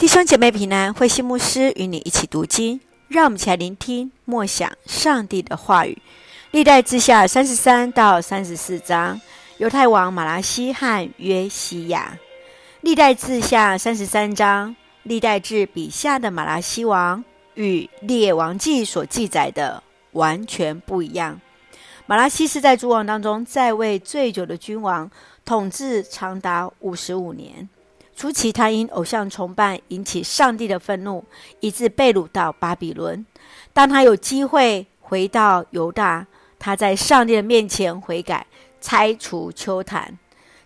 弟兄姐妹平安，慧馨牧师与你一起读经，让我们一起来聆听默想上帝的话语。历代志下三十三到三十四章，犹太王马拉西和约西亚。历代志下三十三章，历代志笔下的马拉西王与列王记所记载的完全不一样。马拉西是在诸王当中在位最久的君王，统治长达五十五年。初期，他因偶像崇拜引起上帝的愤怒，以致被掳到巴比伦。当他有机会回到犹大，他在上帝的面前悔改，拆除邱坛。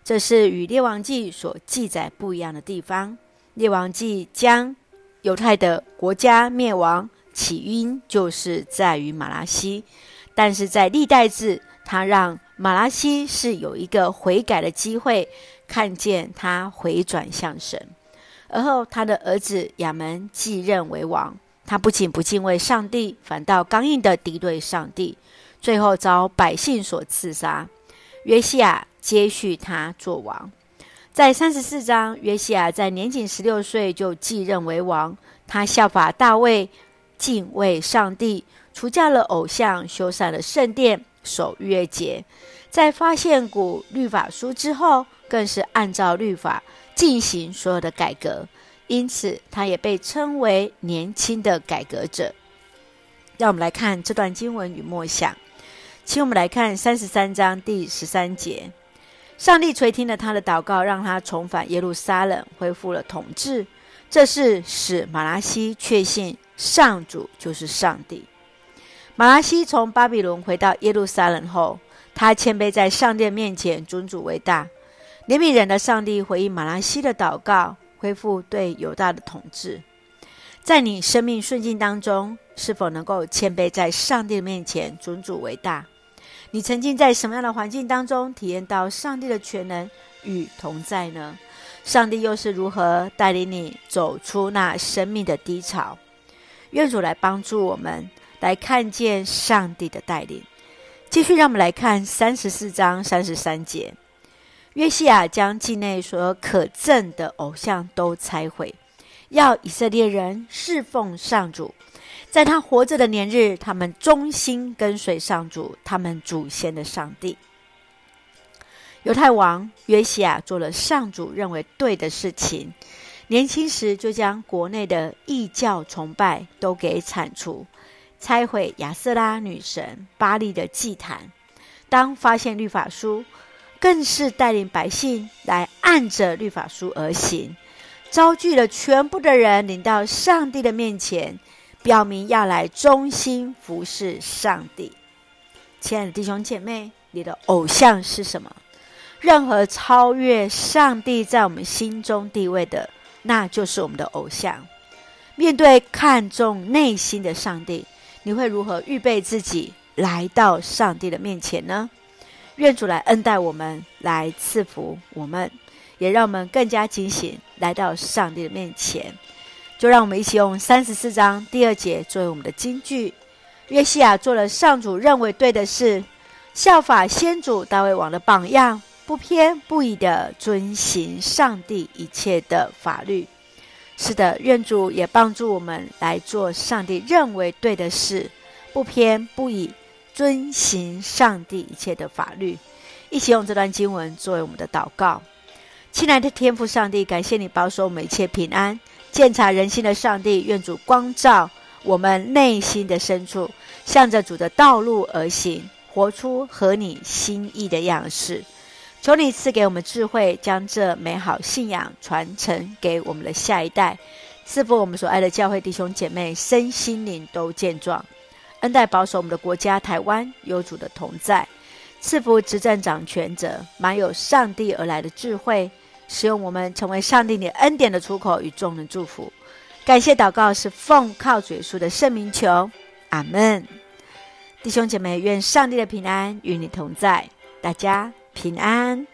这是与列王记所记载不一样的地方。列王记将犹太的国家灭亡起因就是在于玛拉西，但是在历代志，他让马拉西是有一个悔改的机会。看见他回转向神，而后他的儿子亚门继任为王。他不仅不敬畏上帝，反倒刚硬地敌对上帝，最后遭百姓所刺杀。约西亚接续他做王。在三十四章，约西亚在年仅十六岁就继任为王。他效法大卫，敬畏上帝，除掉了偶像，修缮了圣殿，守月节。在发现古律法书之后，更是按照律法进行所有的改革，因此他也被称为年轻的改革者。让我们来看这段经文与默想，请我们来看三十三章第十三节：上帝垂听了他的祷告，让他重返耶路撒冷，恢复了统治。这是使马拉西确信上主就是上帝。马拉西从巴比伦回到耶路撒冷后。他谦卑在上帝面前，尊主为大。怜悯人的上帝回应马拉西的祷告，恢复对犹大的统治。在你生命顺境当中，是否能够谦卑在上帝面前，尊主为大？你曾经在什么样的环境当中体验到上帝的全能与同在呢？上帝又是如何带领你走出那生命的低潮？愿主来帮助我们，来看见上帝的带领。继续，让我们来看三十四章三十三节。约西亚将境内所有可憎的偶像都拆毁，要以色列人侍奉上主。在他活着的年日，他们忠心跟随上主，他们祖先的上帝。犹太王约西亚做了上主认为对的事情，年轻时就将国内的异教崇拜都给铲除。拆毁亚瑟拉女神巴力的祭坛，当发现律法书，更是带领百姓来按着律法书而行，召聚了全部的人，领到上帝的面前，表明要来忠心服侍上帝。亲爱的弟兄姐妹，你的偶像是什么？任何超越上帝在我们心中地位的，那就是我们的偶像。面对看重内心的上帝。你会如何预备自己来到上帝的面前呢？愿主来恩待我们，来赐福我们，也让我们更加警醒来到上帝的面前。就让我们一起用三十四章第二节作为我们的金句。约西亚做了上主认为对的事，效法先祖大卫王的榜样，不偏不倚地遵行上帝一切的法律。是的，愿主也帮助我们来做上帝认为对的事，不偏不倚，遵行上帝一切的法律。一起用这段经文作为我们的祷告。亲爱的天父上帝，感谢你保守我们一切平安。鉴察人心的上帝，愿主光照我们内心的深处，向着主的道路而行，活出合你心意的样式。求你赐给我们智慧，将这美好信仰传承给我们的下一代，赐福我们所爱的教会弟兄姐妹，身心灵都健壮，恩待保守我们的国家台湾有主的同在，赐福执政掌权者，满有上帝而来的智慧，使用我们成为上帝你恩典的出口与众人祝福。感谢祷告是奉靠主耶稣的圣名求，阿门。弟兄姐妹，愿上帝的平安与你同在，大家。平安。